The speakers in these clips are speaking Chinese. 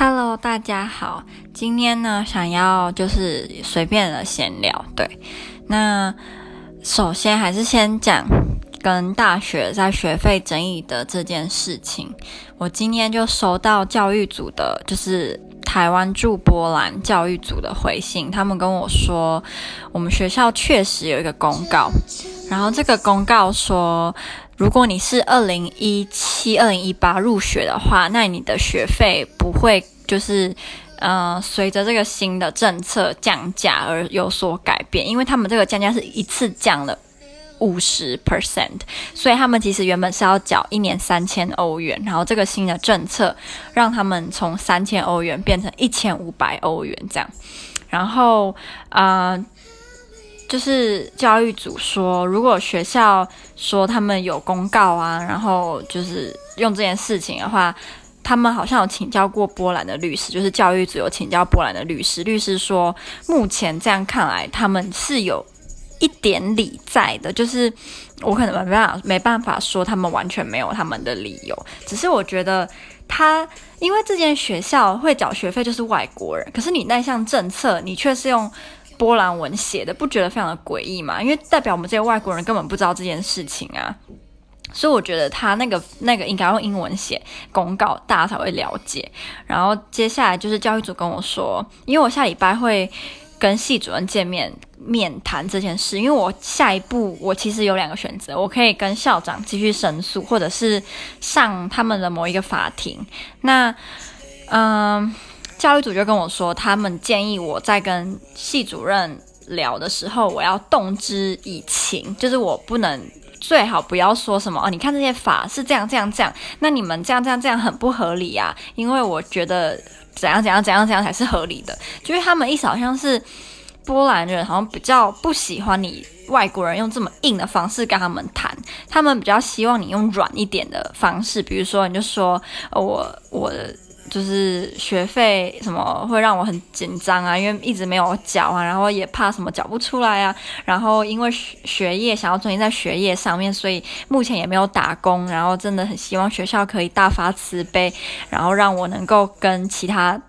Hello，大家好。今天呢，想要就是随便的闲聊。对，那首先还是先讲跟大学在学费争议的这件事情。我今天就收到教育组的，就是台湾驻波兰教育组的回信，他们跟我说，我们学校确实有一个公告，然后这个公告说。如果你是二零一七、二零一八入学的话，那你的学费不会就是，呃，随着这个新的政策降价而有所改变，因为他们这个降价是一次降了五十 percent，所以他们其实原本是要缴一年三千欧元，然后这个新的政策让他们从三千欧元变成一千五百欧元这样，然后啊。就是教育组说，如果学校说他们有公告啊，然后就是用这件事情的话，他们好像有请教过波兰的律师，就是教育组有请教波兰的律师，律师说目前这样看来，他们是有一点理在的，就是我可能没办法没办法说他们完全没有他们的理由，只是我觉得他因为这间学校会缴学费就是外国人，可是你那项政策你却是用。波兰文写的，不觉得非常的诡异吗？因为代表我们这些外国人根本不知道这件事情啊，所以我觉得他那个那个应该用英文写公告，大家才会了解。然后接下来就是教育组跟我说，因为我下礼拜会跟系主任见面面谈这件事，因为我下一步我其实有两个选择，我可以跟校长继续申诉，或者是上他们的某一个法庭。那嗯。教育组就跟我说，他们建议我在跟系主任聊的时候，我要动之以情，就是我不能最好不要说什么哦，你看这些法是这样这样这样，那你们这样这样这样很不合理啊，因为我觉得怎样怎样怎样怎样才是合理的，就是他们意思好像是波兰人好像比较不喜欢你外国人用这么硬的方式跟他们谈，他们比较希望你用软一点的方式，比如说你就说，我我。就是学费什么会让我很紧张啊，因为一直没有缴啊，然后也怕什么缴不出来啊，然后因为学学业想要专心在学业上面，所以目前也没有打工，然后真的很希望学校可以大发慈悲，然后让我能够跟其他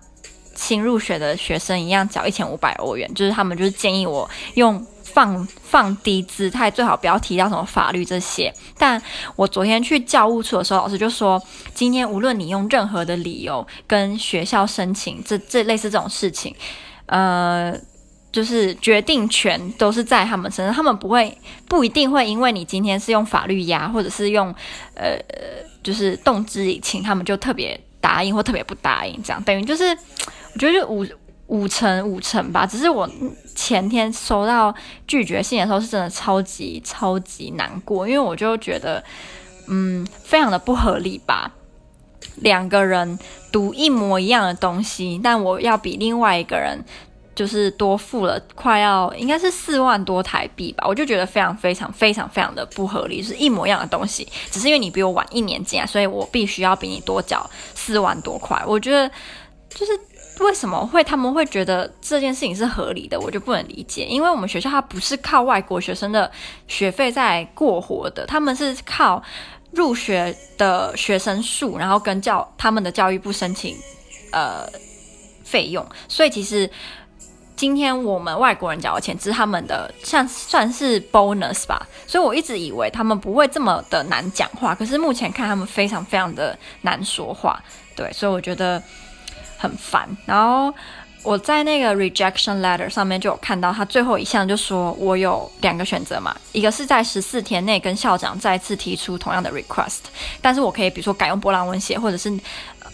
新入学的学生一样缴一千五百欧元，就是他们就是建议我用。放放低姿态，最好不要提到什么法律这些。但我昨天去教务处的时候，老师就说，今天无论你用任何的理由跟学校申请这这类似这种事情，呃，就是决定权都是在他们身上，他们不会不一定会因为你今天是用法律压，或者是用呃就是动之以情，他们就特别答应或特别不答应，这样等于就是我觉得就五。五成五成吧，只是我前天收到拒绝信的时候，是真的超级超级难过，因为我就觉得，嗯，非常的不合理吧。两个人读一模一样的东西，但我要比另外一个人就是多付了快要应该是四万多台币吧，我就觉得非常非常非常非常的不合理，是一模一样的东西，只是因为你比我晚一年进来，所以我必须要比你多缴四万多块，我觉得就是。为什么会他们会觉得这件事情是合理的？我就不能理解，因为我们学校它不是靠外国学生的学费在过活的，他们是靠入学的学生数，然后跟教他们的教育部申请呃费用，所以其实今天我们外国人缴的钱，只是他们的像算是 bonus 吧，所以我一直以为他们不会这么的难讲话，可是目前看他们非常非常的难说话，对，所以我觉得。很烦，然后我在那个 rejection letter 上面就有看到，他最后一项就说我有两个选择嘛，一个是在十四天内跟校长再次提出同样的 request，但是我可以比如说改用波兰文写，或者是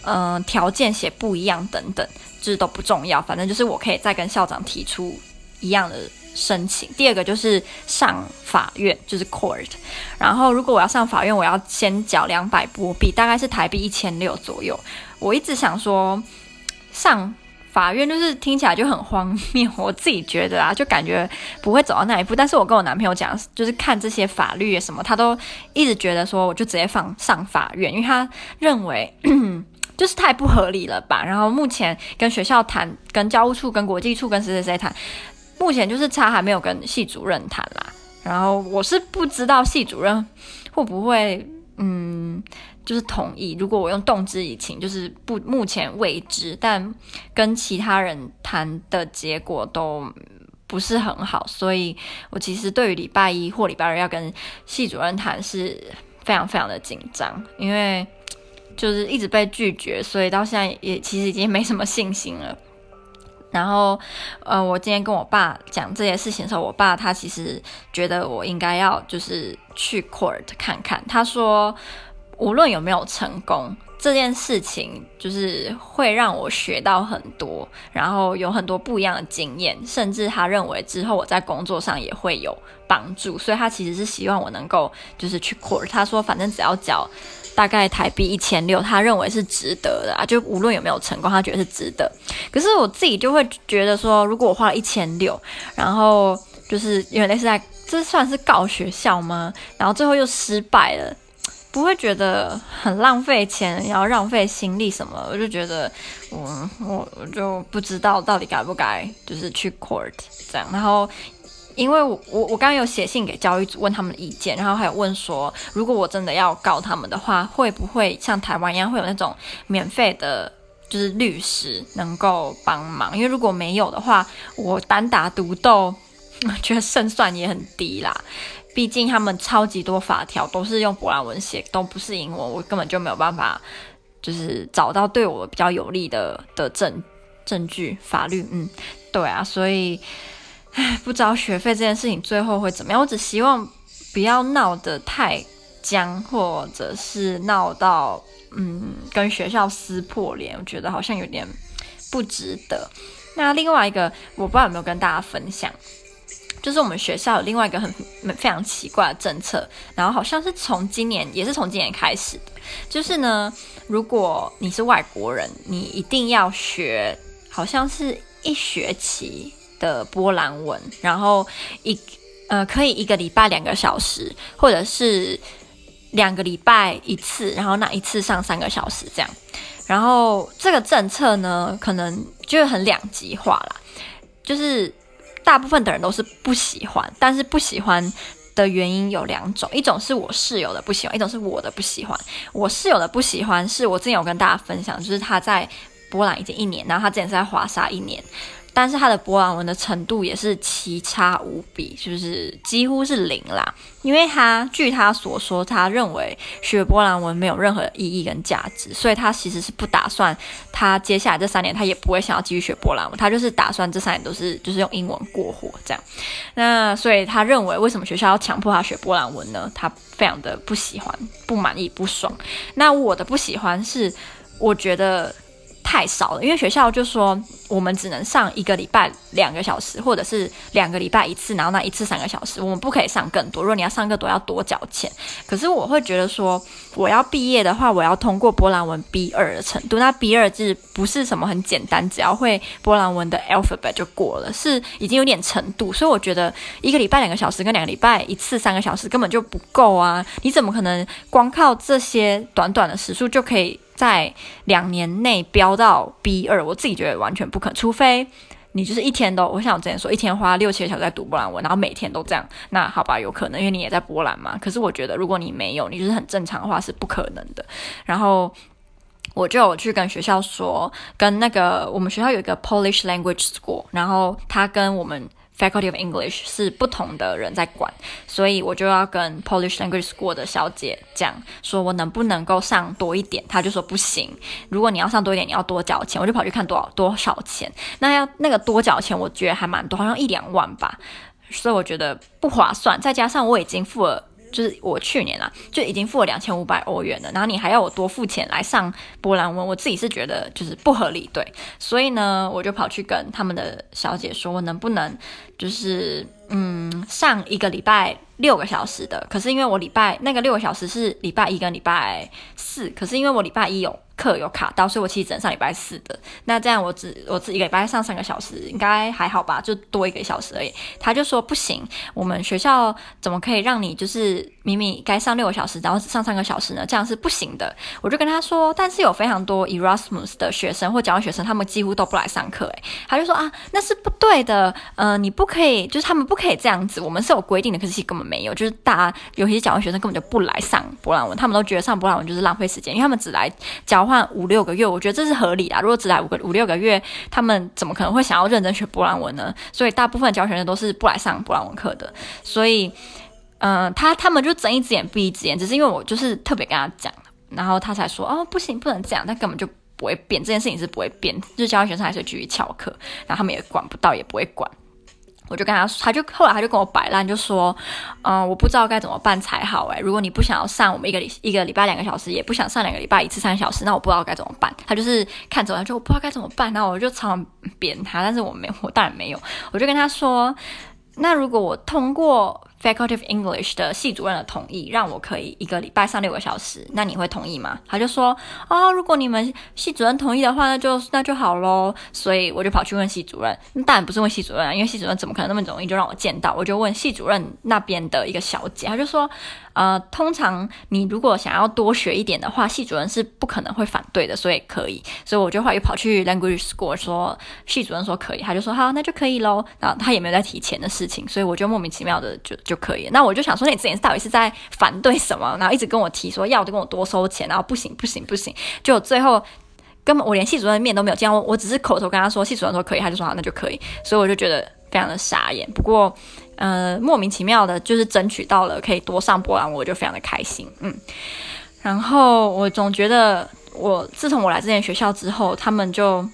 嗯、条件写不一样等等，就是都不重要，反正就是我可以再跟校长提出一样的申请。第二个就是上法院，就是 court，然后如果我要上法院，我要先缴两百波币，大概是台币一千六左右。我一直想说。上法院就是听起来就很荒谬，我自己觉得啊，就感觉不会走到那一步。但是我跟我男朋友讲，就是看这些法律什么，他都一直觉得说，我就直接放上法院，因为他认为 就是太不合理了吧。然后目前跟学校谈，跟教务处、跟国际处、跟谁谁谁谈，目前就是差还没有跟系主任谈啦。然后我是不知道系主任会不会嗯。就是同意，如果我用动之以情，就是不目前未知，但跟其他人谈的结果都不是很好，所以我其实对于礼拜一或礼拜二要跟系主任谈是非常非常的紧张，因为就是一直被拒绝，所以到现在也其实已经没什么信心了。然后，呃，我今天跟我爸讲这件事情的时候，我爸他其实觉得我应该要就是去 court 看看。他说，无论有没有成功，这件事情就是会让我学到很多，然后有很多不一样的经验，甚至他认为之后我在工作上也会有帮助。所以他其实是希望我能够就是去 court。他说，反正只要缴。大概台币一千六，他认为是值得的啊，就无论有没有成功，他觉得是值得。可是我自己就会觉得说，如果我花了一千六，然后就是因为类似在，这算是告学校吗？然后最后又失败了，不会觉得很浪费钱，然后浪费心力什么？我就觉得我我我就不知道到底该不该就是去 court 这样，然后。因为我我我刚刚有写信给教育组问他们的意见，然后还有问说，如果我真的要告他们的话，会不会像台湾一样会有那种免费的，就是律师能够帮忙？因为如果没有的话，我单打独斗，觉得胜算也很低啦。毕竟他们超级多法条都是用波兰文写，都不是英文，我根本就没有办法，就是找到对我比较有利的的证证据法律。嗯，对啊，所以。唉，不知道学费这件事情最后会怎么样。我只希望不要闹得太僵，或者是闹到嗯跟学校撕破脸。我觉得好像有点不值得。那另外一个，我不知道有没有跟大家分享，就是我们学校有另外一个很非常奇怪的政策，然后好像是从今年，也是从今年开始的，就是呢，如果你是外国人，你一定要学，好像是一学期。的波兰文，然后一呃可以一个礼拜两个小时，或者是两个礼拜一次，然后那一次上三个小时这样。然后这个政策呢，可能就很两极化啦，就是大部分的人都是不喜欢，但是不喜欢的原因有两种，一种是我室友的不喜欢，一种是我的不喜欢。我室友的不喜欢是我之前有跟大家分享，就是他在波兰已经一年，然后他之前是在华沙一年。但是他的波兰文的程度也是奇差无比，就是几乎是零啦。因为他据他所说，他认为学波兰文没有任何意义跟价值，所以他其实是不打算他接下来这三年他也不会想要继续学波兰文，他就是打算这三年都是就是用英文过活这样。那所以他认为为什么学校要强迫他学波兰文呢？他非常的不喜欢、不满意、不爽。那我的不喜欢是，我觉得。太少了，因为学校就说我们只能上一个礼拜两个小时，或者是两个礼拜一次，然后那一次三个小时，我们不可以上更多。如果你要上更多，要多交钱。可是我会觉得说，我要毕业的话，我要通过波兰文 B 二的程度。那 B 二就是不是什么很简单，只要会波兰文的 alphabet 就过了，是已经有点程度。所以我觉得一个礼拜两个小时跟两个礼拜一次三个小时根本就不够啊！你怎么可能光靠这些短短的时数就可以？在两年内飙到 B 二，我自己觉得完全不可能，除非你就是一天都，我像我之前说，一天花六七个小时在读波兰文，然后每天都这样，那好吧，有可能，因为你也在波兰嘛。可是我觉得，如果你没有，你就是很正常的话，是不可能的。然后我就有去跟学校说，跟那个我们学校有一个 Polish Language School，然后他跟我们。Faculty of English 是不同的人在管，所以我就要跟 Polish Language School 的小姐讲，说我能不能够上多一点，她就说不行。如果你要上多一点，你要多缴钱，我就跑去看多少多少钱。那要那个多缴钱，我觉得还蛮多，好像一两万吧，所以我觉得不划算。再加上我已经付了。就是我去年啦，就已经付了两千五百欧元了，然后你还要我多付钱来上波兰文，我自己是觉得就是不合理，对，所以呢，我就跑去跟他们的小姐说，我能不能就是嗯上一个礼拜六个小时的，可是因为我礼拜那个六个小时是礼拜一跟礼拜四，可是因为我礼拜一有。课有卡到，所以我其实只能上礼拜四的。那这样我只我只一个礼拜上三个小时，应该还好吧？就多一个小时而已。他就说不行，我们学校怎么可以让你就是明明该上六个小时，然后只上三个小时呢？这样是不行的。我就跟他说，但是有非常多 Erasmus 的学生或交换学生，他们几乎都不来上课。诶，他就说啊，那是不对的。呃，你不可以，就是他们不可以这样子。我们是有规定的，可是其实根本没有，就是大家有些交换学生根本就不来上波兰文，他们都觉得上波兰文就是浪费时间，因为他们只来交换五六个月，我觉得这是合理的。如果只来五个五六个月，他们怎么可能会想要认真学波兰文呢？所以大部分交学生都是不来上波兰文课的。所以，嗯、他他们就睁一只眼闭一只眼，只是因为我就是特别跟他讲，然后他才说哦，不行，不能这样，他根本就不会变，这件事情是不会变，就是交换学生还是继续翘课，然后他们也管不到，也不会管。我就跟他说，他就后来他就跟我摆烂，就说，嗯、我不知道该怎么办才好。诶，如果你不想要上我们一个礼一个礼拜两个小时，也不想上两个礼拜一次三小时，那我不知道该怎么办。他就是看着我，他就我不知道该怎么办。然后我就常常扁他，但是我没，我当然没有。我就跟他说，那如果我通过。Faculty English 的系主任的同意，让我可以一个礼拜上六个小时，那你会同意吗？他就说，哦，如果你们系主任同意的话，那就那就好喽。所以我就跑去问系主任，那当然不是问系主任啊，因为系主任怎么可能那么容易就让我见到？我就问系主任那边的一个小姐，他就说。呃，通常你如果想要多学一点的话，系主任是不可能会反对的，所以可以。所以我就话又跑去 language school 说，系主任说可以，他就说好，那就可以喽。然后他也没有在提钱的事情，所以我就莫名其妙的就就可以。那我就想说，你之前到底是在反对什么？然后一直跟我提说要就跟我多收钱，然后不行不行不行，就最后根本我连系主任的面都没有见，我我只是口头跟他说，系主任说可以，他就说好，那就可以。所以我就觉得。非常的傻眼，不过，呃，莫名其妙的，就是争取到了可以多上波兰，我就非常的开心，嗯。然后我总觉得，我自从我来这间学校之后，他们就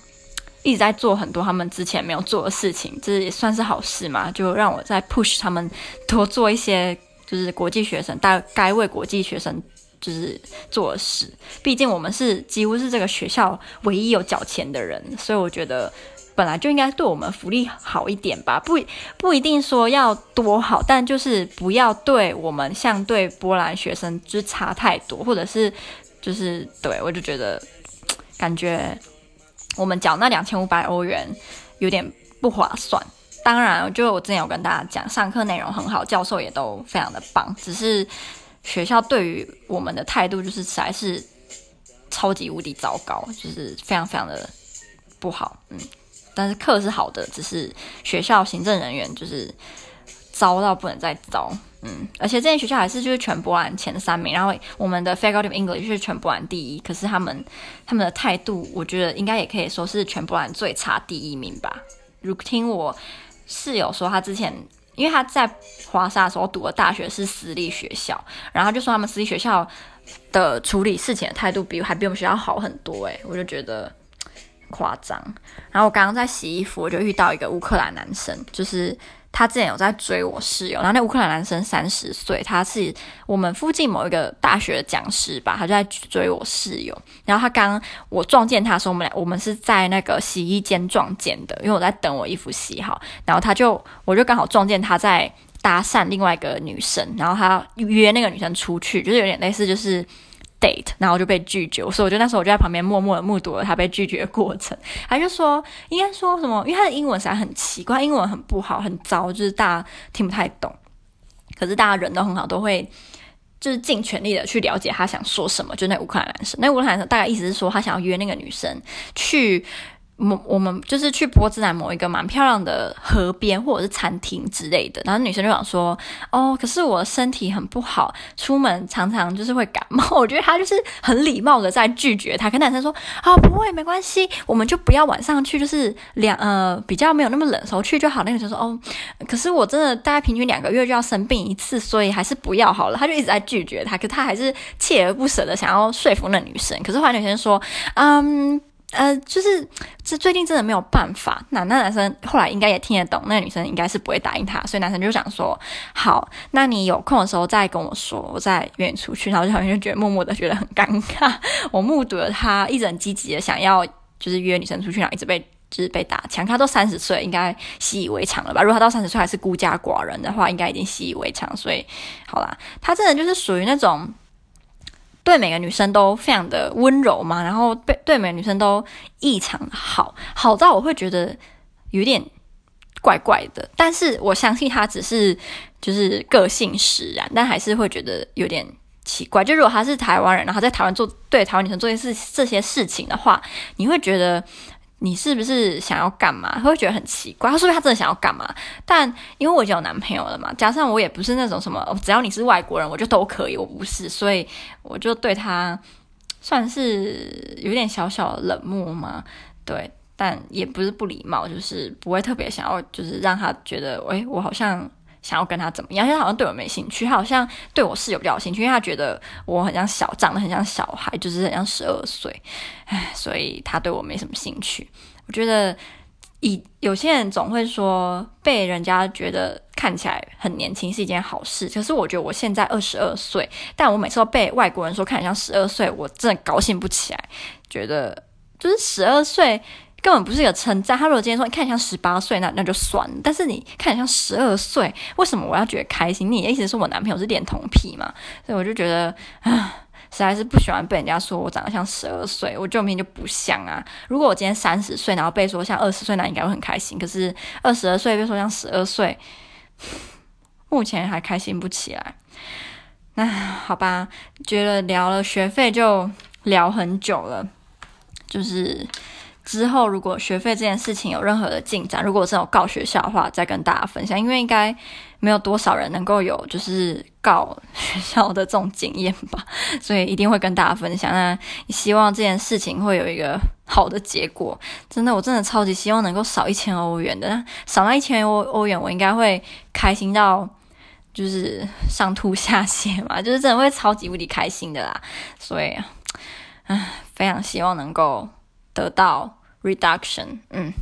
一直在做很多他们之前没有做的事情，这也算是好事嘛，就让我在 push 他们多做一些，就是国际学生大该为国际学生就是做的事。毕竟我们是几乎是这个学校唯一有缴钱的人，所以我觉得。本来就应该对我们福利好一点吧，不不一定说要多好，但就是不要对我们像对波兰学生就差太多，或者是就是对我就觉得感觉我们缴那两千五百欧元有点不划算。当然，就我之前有跟大家讲，上课内容很好，教授也都非常的棒，只是学校对于我们的态度就是实在是超级无敌糟糕，就是非常非常的不好，嗯。但是课是好的，只是学校行政人员就是糟到不能再糟，嗯，而且这间学校还是就是全波兰前三名，然后我们的 Faculty of English 是全波兰第一，可是他们他们的态度，我觉得应该也可以说是全波兰最差第一名吧。如听我室友说，他之前因为他在华沙的时候读的大学是私立学校，然后就说他们私立学校的处理事情的态度比还比我们学校好很多，诶，我就觉得。夸张，然后我刚刚在洗衣服，我就遇到一个乌克兰男生，就是他之前有在追我室友，然后那乌克兰男生三十岁，他是我们附近某一个大学的讲师吧，他就在追我室友，然后他刚我撞见他的时候，我们俩我们是在那个洗衣间撞见的，因为我在等我衣服洗好，然后他就我就刚好撞见他在搭讪另外一个女生，然后他约那个女生出去，就是有点类似就是。date，然后就被拒绝，所以我就那时候我就在旁边默默的目睹了他被拒绝的过程。他就说，应该说什么？因为他的英文实在很奇怪，英文很不好，很糟，就是大家听不太懂。可是大家人都很好，都会就是尽全力的去了解他想说什么。就那乌克兰男生，那乌克兰男生大概意思是说，他想要约那个女生去。我我们就是去波兹南某一个蛮漂亮的河边或者是餐厅之类的，然后女生就想说，哦，可是我身体很不好，出门常常就是会感冒。我觉得他就是很礼貌的在拒绝他，跟男生说，啊、不会，没关系，我们就不要晚上去，就是两呃比较没有那么冷的时候去就好。那个女生说，哦，可是我真的大概平均两个月就要生病一次，所以还是不要好了。他就一直在拒绝他，可他还是锲而不舍的想要说服那女生。可是后来女生说，嗯。呃，就是这最近真的没有办法。那那男生后来应该也听得懂，那女生应该是不会答应他，所以男生就想说，好，那你有空的时候再跟我说，我再约你出去。然后就好像就觉得默默的觉得很尴尬。我目睹了他一直很积极的想要就是约女生出去，然后一直被就是被打枪。他都三十岁，应该习以为常了吧？如果他到三十岁还是孤家寡人的话，应该已经习以为常。所以好啦，他真的就是属于那种。对每个女生都非常的温柔嘛，然后对对每个女生都异常好，好到我会觉得有点怪怪的。但是我相信他只是就是个性使然，但还是会觉得有点奇怪。就如果他是台湾人，然后在台湾做对台湾女生做些事这些事情的话，你会觉得你是不是想要干嘛？他会觉得很奇怪，他说不定他真的想要干嘛？但因为我已经有男朋友了嘛，加上我也不是那种什么，只要你是外国人，我就都可以，我不是，所以我就对他算是有点小小冷漠嘛，对，但也不是不礼貌，就是不会特别想要，就是让他觉得，诶，我好像。想要跟他怎么样？因为他好像对我没兴趣，他好像对我室友比较有兴趣，因为他觉得我很像小，长得很像小孩，就是很像十二岁，唉，所以他对我没什么兴趣。我觉得，以有些人总会说被人家觉得看起来很年轻是一件好事，可是我觉得我现在二十二岁，但我每次都被外国人说看起来像十二岁，我真的高兴不起来，觉得就是十二岁。根本不是一个称赞。他如果今天说你看起来像十八岁，那那就算了。但是你看你像十二岁，为什么我要觉得开心？你的意思是我男朋友是恋童癖嘛？所以我就觉得啊，实在是不喜欢被人家说我长得像十二岁。我就明就不像啊。如果我今天三十岁，然后被说像二十岁，那应该会很开心。可是二十二岁被说像十二岁，目前还开心不起来。那好吧，觉得聊了学费就聊很久了，就是。之后，如果学费这件事情有任何的进展，如果真有告学校的话，再跟大家分享。因为应该没有多少人能够有就是告学校的这种经验吧，所以一定会跟大家分享。那希望这件事情会有一个好的结果。真的，我真的超级希望能够少一千欧元的，少那一千欧欧元，我应该会开心到就是上吐下泻嘛，就是真的会超级无敌开心的啦。所以，唉，非常希望能够。得到 reduction，嗯。